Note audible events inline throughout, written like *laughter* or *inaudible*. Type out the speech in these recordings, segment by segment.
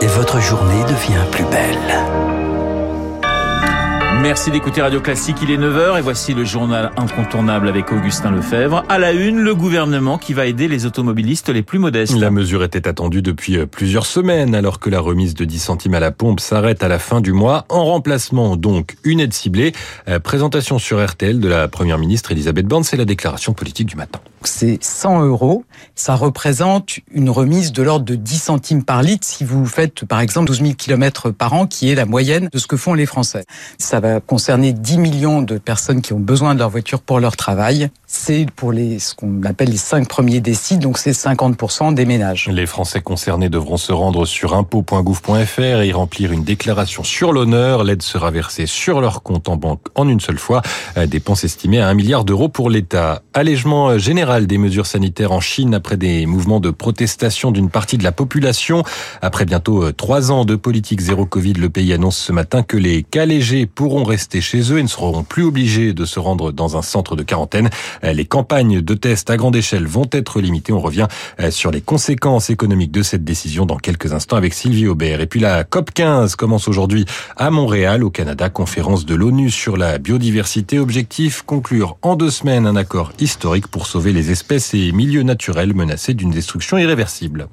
Et votre journée devient plus belle. Merci d'écouter Radio Classique, il est 9h et voici le journal incontournable avec Augustin Lefebvre. À la une, le gouvernement qui va aider les automobilistes les plus modestes. La mesure était attendue depuis euh, plusieurs semaines alors que la remise de 10 centimes à la pompe s'arrête à la fin du mois. En remplacement donc une aide ciblée. Euh, présentation sur RTL de la première ministre Elisabeth Borne, c'est la déclaration politique du matin. C'est 100 euros. Ça représente une remise de l'ordre de 10 centimes par litre si vous faites par exemple 12 000 km par an qui est la moyenne de ce que font les Français. Ça va concerner 10 millions de personnes qui ont besoin de leur voiture pour leur travail. C'est pour les, ce qu'on appelle les 5 premiers déciles, donc c'est 50% des ménages. Les Français concernés devront se rendre sur impôt.gouv.fr et y remplir une déclaration sur l'honneur. L'aide sera versée sur leur compte en banque en une seule fois. Dépenses estimées à 1 milliard d'euros pour l'État. Allègement général des mesures sanitaires en Chine après des mouvements de protestation d'une partie de la population. Après bientôt trois ans de politique zéro Covid, le pays annonce ce matin que les cas légers pourront rester chez eux et ne seront plus obligés de se rendre dans un centre de quarantaine. Les campagnes de tests à grande échelle vont être limitées. On revient sur les conséquences économiques de cette décision dans quelques instants avec Sylvie Aubert. Et puis la COP 15 commence aujourd'hui à Montréal, au Canada, conférence de l'ONU sur la biodiversité. Objectif, conclure en deux semaines un accord historique pour sauver les espèces et milieux naturels menacés d'une destruction irréversible.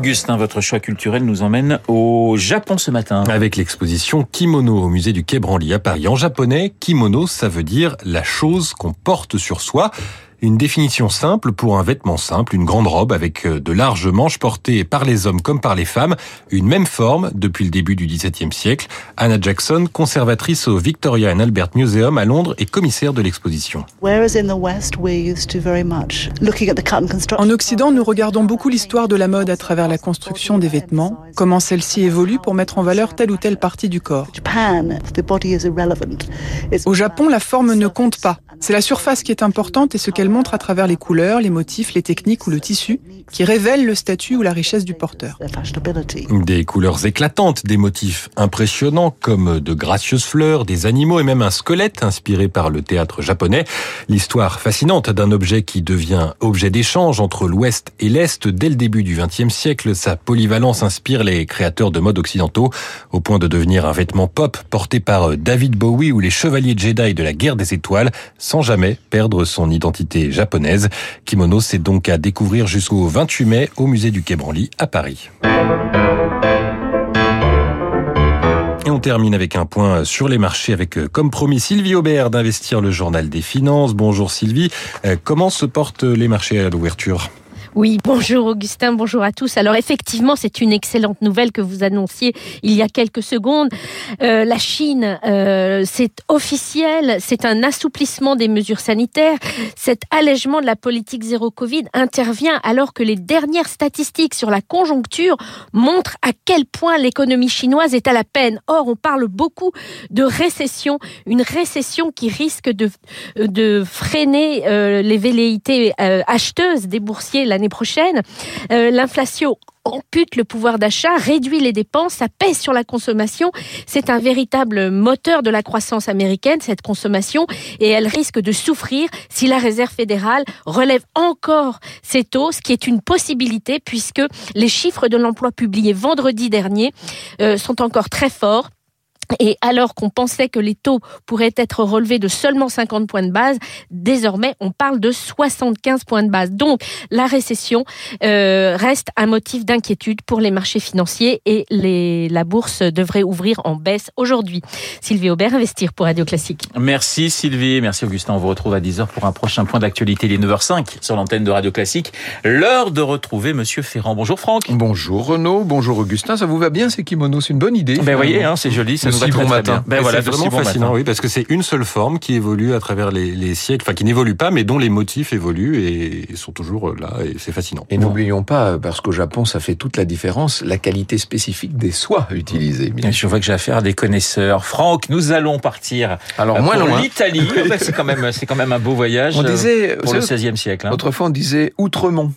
Augustin, votre choix culturel nous emmène au Japon ce matin. Avec l'exposition Kimono au musée du Quai Branly à Paris. En japonais, kimono, ça veut dire la chose qu'on porte sur soi. Une définition simple pour un vêtement simple, une grande robe avec euh, de larges manches portées par les hommes comme par les femmes, une même forme depuis le début du XVIIe siècle. Anna Jackson, conservatrice au Victoria and Albert Museum à Londres et commissaire de l'exposition. En Occident, nous regardons beaucoup l'histoire de la mode à travers la construction des vêtements, comment celle-ci évolue pour mettre en valeur telle ou telle partie du corps. Au Japon, la forme ne compte pas. C'est la surface qui est importante et ce qu'elle montre à travers les couleurs, les motifs, les techniques ou le tissu qui révèlent le statut ou la richesse du porteur. Des couleurs éclatantes, des motifs impressionnants comme de gracieuses fleurs, des animaux et même un squelette inspiré par le théâtre japonais. L'histoire fascinante d'un objet qui devient objet d'échange entre l'Ouest et l'Est dès le début du XXe siècle. Sa polyvalence inspire les créateurs de mode occidentaux au point de devenir un vêtement pop porté par David Bowie ou les chevaliers Jedi de la guerre des étoiles sans jamais perdre son identité japonaise. Kimono, c'est donc à découvrir jusqu'au 28 mai au musée du Quai Branly à Paris. Et on termine avec un point sur les marchés avec, comme promis, Sylvie Aubert d'Investir le Journal des Finances. Bonjour Sylvie. Comment se portent les marchés à l'ouverture? Oui, bonjour Augustin, bonjour à tous. Alors effectivement, c'est une excellente nouvelle que vous annonciez il y a quelques secondes. Euh, la Chine, euh, c'est officiel, c'est un assouplissement des mesures sanitaires. Cet allègement de la politique zéro Covid intervient alors que les dernières statistiques sur la conjoncture montrent à quel point l'économie chinoise est à la peine. Or, on parle beaucoup de récession, une récession qui risque de, freiner euh, les velléités euh, acheteuses des boursiers Euh, L'inflation ampute le pouvoir d'achat, réduit les dépenses, ça pèse sur la consommation. C'est un véritable moteur de la croissance américaine, cette consommation, et elle risque de souffrir si la Réserve fédérale relève encore ses taux, ce qui est une possibilité puisque les chiffres de l'emploi publiés vendredi dernier euh, sont encore très forts. Et alors qu'on pensait que les taux pourraient être relevés de seulement 50 points de base, désormais on parle de 75 points de base. Donc la récession euh, reste un motif d'inquiétude pour les marchés financiers et les, la bourse devrait ouvrir en baisse aujourd'hui. Sylvie Aubert, Investir pour Radio Classique. Merci Sylvie, merci Augustin. On vous retrouve à 10h pour un prochain point d'actualité. Il est 9h05 sur l'antenne de Radio Classique. L'heure de retrouver Monsieur Ferrand. Bonjour Franck. Bonjour Renaud, bonjour Augustin. Ça vous va bien ces kimonos? C'est une bonne idée. Ben voyez, hein, c'est joli. Ça nous si bon matin. Ben voilà, c'est vraiment si bon fascinant, matin. oui, parce que c'est une seule forme qui évolue à travers les, les siècles, enfin qui n'évolue pas, mais dont les motifs évoluent et sont toujours là, et c'est fascinant. Et n'oublions pas, parce qu'au Japon, ça fait toute la différence, la qualité spécifique des soies utilisées. bien Je vois que j'ai affaire à des connaisseurs. Franck, nous allons partir Alors, euh, moins pour loin. l'Italie. *laughs* Ah ben, c'est quand même, c'est quand même un beau voyage On euh, disait, pour le XVIe siècle. hein. Autrefois, on disait Outremont.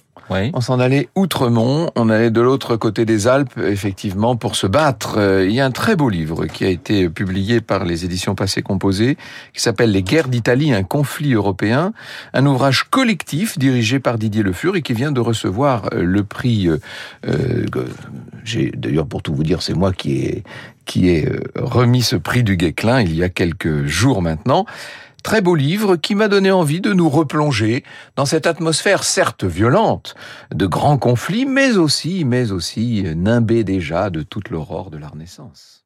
On s'en allait outremont, on allait de l'autre côté des Alpes, effectivement, pour se battre. Euh, Il y a un très beau livre qui a été publié par les éditions Passé Composé, qui s'appelle Les guerres d'Italie, un conflit européen, un ouvrage collectif dirigé par Didier Le Fur et qui vient de recevoir euh, le prix. euh, J'ai d'ailleurs, pour tout vous dire, c'est moi qui ai qui ai remis ce prix du Guesclin il y a quelques jours maintenant. Très beau livre qui m'a donné envie de nous replonger dans cette atmosphère certes violente de grands conflits, mais aussi, mais aussi nimbée déjà de toute l'aurore de la Renaissance.